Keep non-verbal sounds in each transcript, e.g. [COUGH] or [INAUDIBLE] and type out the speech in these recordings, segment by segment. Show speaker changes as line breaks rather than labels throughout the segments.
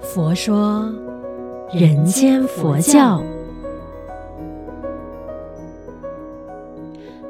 佛说人间佛教。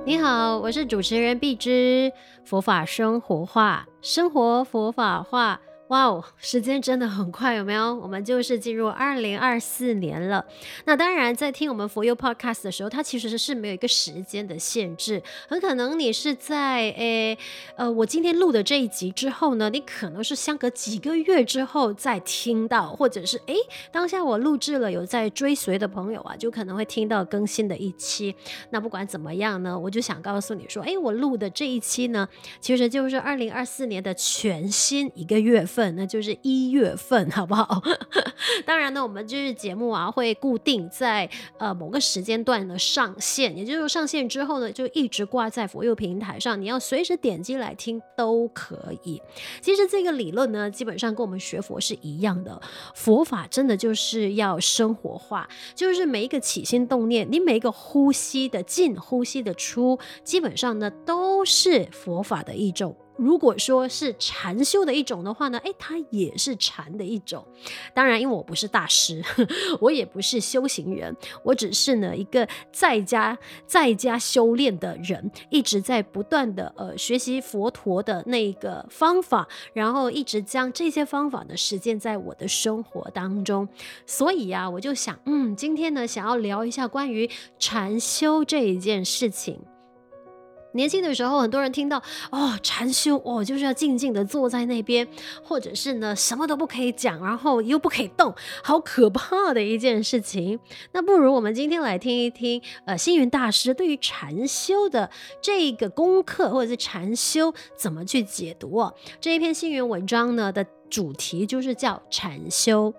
你好，我是主持人碧芝，佛法生活化，生活佛法化。哇哦，时间真的很快，有没有？我们就是进入二零二四年了。那当然，在听我们佛佑 Podcast 的时候，它其实是没有一个时间的限制。很可能你是在诶呃，我今天录的这一集之后呢，你可能是相隔几个月之后再听到，或者是诶当下我录制了有在追随的朋友啊，就可能会听到更新的一期。那不管怎么样呢，我就想告诉你说，诶，我录的这一期呢，其实就是二零二四年的全新一个月。份那就是一月份，[LAUGHS] 好不好？[LAUGHS] 当然呢，我们就是节目啊，会固定在呃某个时间段的上线，也就是上线之后呢，就一直挂在佛佑平台上，你要随时点击来听都可以。其实这个理论呢，基本上跟我们学佛是一样的，佛法真的就是要生活化，就是每一个起心动念，你每一个呼吸的进，呼吸的出，基本上呢都是佛法的一种。如果说是禅修的一种的话呢，诶，它也是禅的一种。当然，因为我不是大师，[LAUGHS] 我也不是修行人，我只是呢一个在家在家修炼的人，一直在不断的呃学习佛陀的那个方法，然后一直将这些方法呢实践在我的生活当中。所以呀、啊，我就想，嗯，今天呢想要聊一下关于禅修这一件事情。年轻的时候，很多人听到哦禅修哦，就是要静静的坐在那边，或者是呢什么都不可以讲，然后又不可以动，好可怕的一件事情。[LAUGHS] 那不如我们今天来听一听，呃，星云大师对于禅修的这个功课，或者是禅修怎么去解读哦。这一篇星云文章呢的主题就是叫禅修。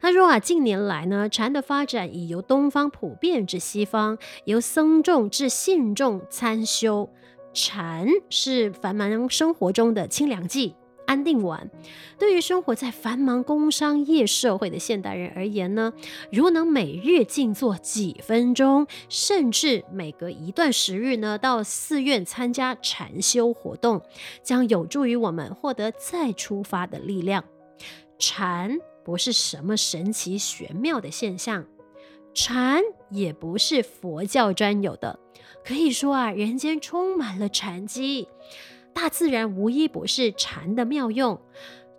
他说啊，近年来呢，禅的发展已由东方普遍至西方，由僧众至信众参修。禅是繁忙生活中的清凉剂、安定丸。对于生活在繁忙工商业社会的现代人而言呢，如能每日静坐几分钟，甚至每隔一段时日呢，到寺院参加禅修活动，将有助于我们获得再出发的力量。禅。不是什么神奇玄妙的现象，禅也不是佛教专有的。可以说啊，人间充满了禅机，大自然无一不是禅的妙用。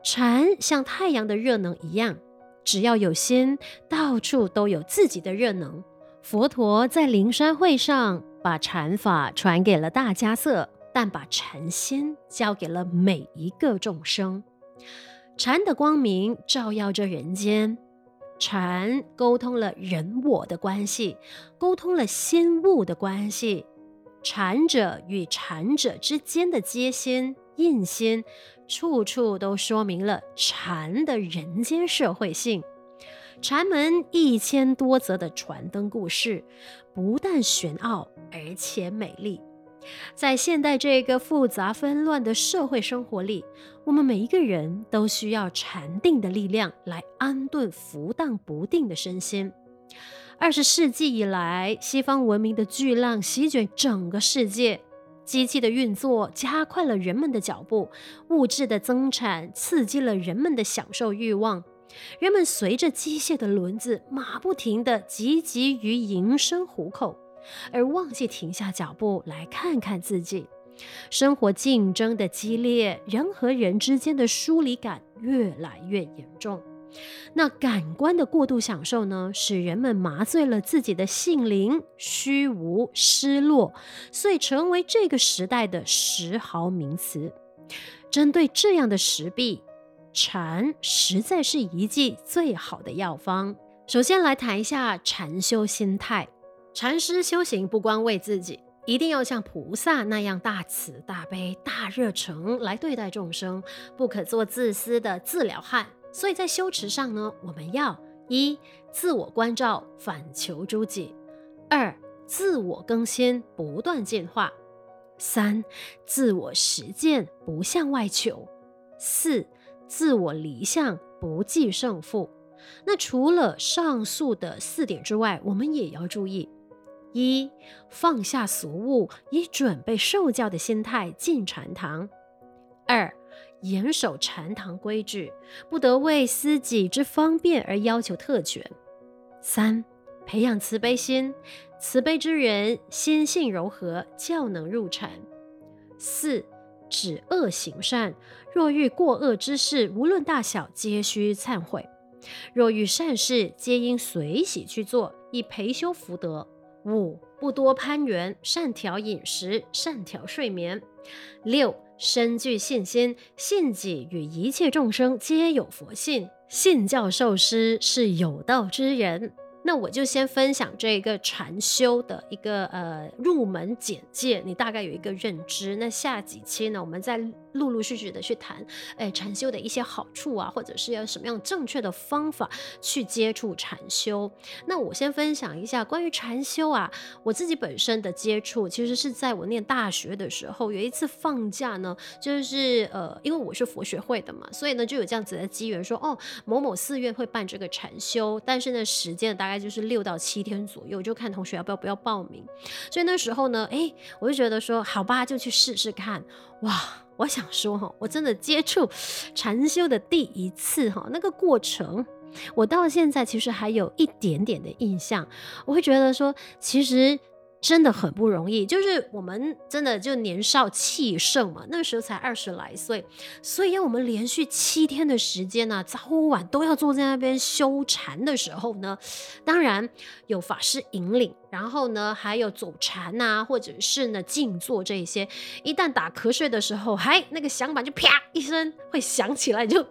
禅像太阳的热能一样，只要有心，到处都有自己的热能。佛陀在灵山会上把禅法传给了大迦叶，但把禅心交给了每一个众生。禅的光明照耀着人间，禅沟通了人我的关系，沟通了心物的关系，禅者与禅者之间的接心、印心，处处都说明了禅的人间社会性。禅门一千多则的传灯故事，不但玄奥，而且美丽。在现代这个复杂纷乱的社会生活里，我们每一个人都需要禅定的力量来安顿浮荡不定的身心。二十世纪以来，西方文明的巨浪席卷整个世界，机器的运作加快了人们的脚步，物质的增产刺激了人们的享受欲望，人们随着机械的轮子马不停地汲汲于营生糊口。而忘记停下脚步来看看自己，生活竞争的激烈，人和人之间的疏离感越来越严重。那感官的过度享受呢，使人们麻醉了自己的性灵，虚无失落，所以成为这个时代的时髦名词。针对这样的时弊，禅实在是一剂最好的药方。首先来谈一下禅修心态。禅师修行不光为自己，一定要像菩萨那样大慈大悲、大热诚来对待众生，不可做自私的自了汉。所以在修持上呢，我们要一自我关照，反求诸己；二自我更新，不断进化；三自我实践，不向外求；四自我离相，不计胜负。那除了上述的四点之外，我们也要注意。一放下俗物，以准备受教的心态进禅堂；二严守禅堂规矩，不得为私己之方便而要求特权。三、培养慈悲心，慈悲之人心性柔和，较能入禅。四、止恶行善，若遇过恶之事，无论大小，皆须忏悔。若遇善事，皆应随喜去做，以培修福德。五、不多攀缘，善调饮食，善调睡眠。六、深具信心，信己与一切众生皆有佛性，信教授师是有道之人。那我就先分享这个禅修的一个呃入门简介，你大概有一个认知。那下几期呢，我们再陆陆续续的去谈，哎，禅修的一些好处啊，或者是要什么样正确的方法去接触禅修。那我先分享一下关于禅修啊，我自己本身的接触，其实是在我念大学的时候，有一次放假呢，就是呃，因为我是佛学会的嘛，所以呢就有这样子的机缘说，哦，某某寺院会办这个禅修，但是呢时间大概。就是六到七天左右，就看同学要不要不要报名。所以那时候呢，哎，我就觉得说，好吧，就去试试看。哇，我想说哈，我真的接触 [SNIFFS] 禅修的第一次哈，那个过程，我到现在其实还有一点点的印象。我会觉得说，其实。真的很不容易，就是我们真的就年少气盛嘛，那时候才二十来岁，所以要我们连续七天的时间呢、早晚都要坐在那边修禅的时候呢，当然有法师引领。然后呢，还有走禅呐、啊，或者是呢静坐这一些，一旦打瞌睡的时候，还那个响板就啪一声会响起来，就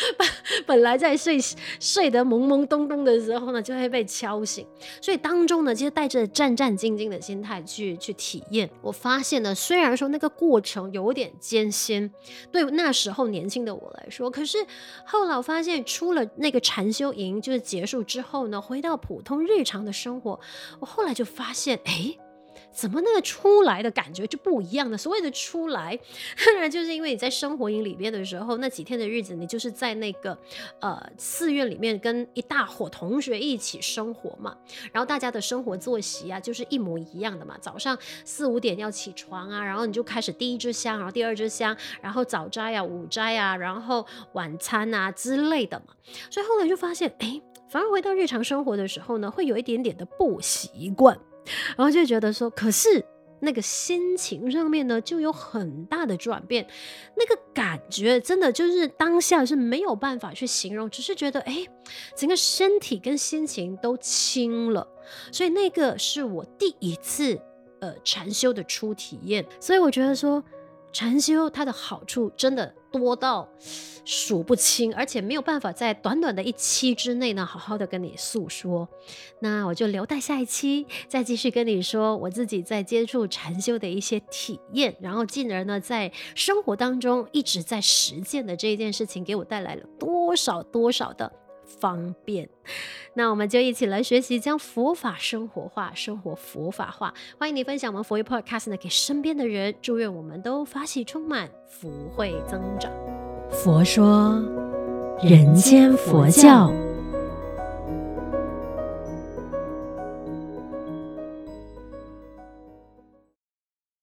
[LAUGHS] 本本来在睡睡得懵懵懂懂的时候呢，就会被敲醒。所以当中呢，其实带着战战兢兢的心态去去体验。我发现呢，虽然说那个过程有点艰辛，对那时候年轻的我来说，可是后来发现，出了那个禅修营就是结束之后呢，回到普通日常的生活，我后。后来就发现，哎，怎么那个出来的感觉就不一样呢？所谓的出来，当然就是因为你在生活营里边的时候，那几天的日子，你就是在那个呃寺院里面跟一大伙同学一起生活嘛。然后大家的生活作息啊，就是一模一样的嘛。早上四五点要起床啊，然后你就开始第一支香，然后第二支香，然后早斋啊、午斋啊，然后晚餐啊之类的嘛。所以后来就发现，哎。反而回到日常生活的时候呢，会有一点点的不习惯，然后就觉得说，可是那个心情上面呢，就有很大的转变，那个感觉真的就是当下是没有办法去形容，只是觉得哎，整个身体跟心情都轻了，所以那个是我第一次呃禅修的初体验，所以我觉得说。禅修它的好处真的多到数不清，而且没有办法在短短的一期之内呢，好好的跟你诉说。那我就留待下一期再继续跟你说我自己在接触禅修的一些体验，然后进而呢，在生活当中一直在实践的这一件事情，给我带来了多少多少的。方便，[LAUGHS] 那我们就一起来学习，将佛法生活化，生活佛法化。欢迎你分享我们佛语 Podcast 呢，给身边的人。祝愿我们都发喜充满，福慧增长。佛说，人间佛教。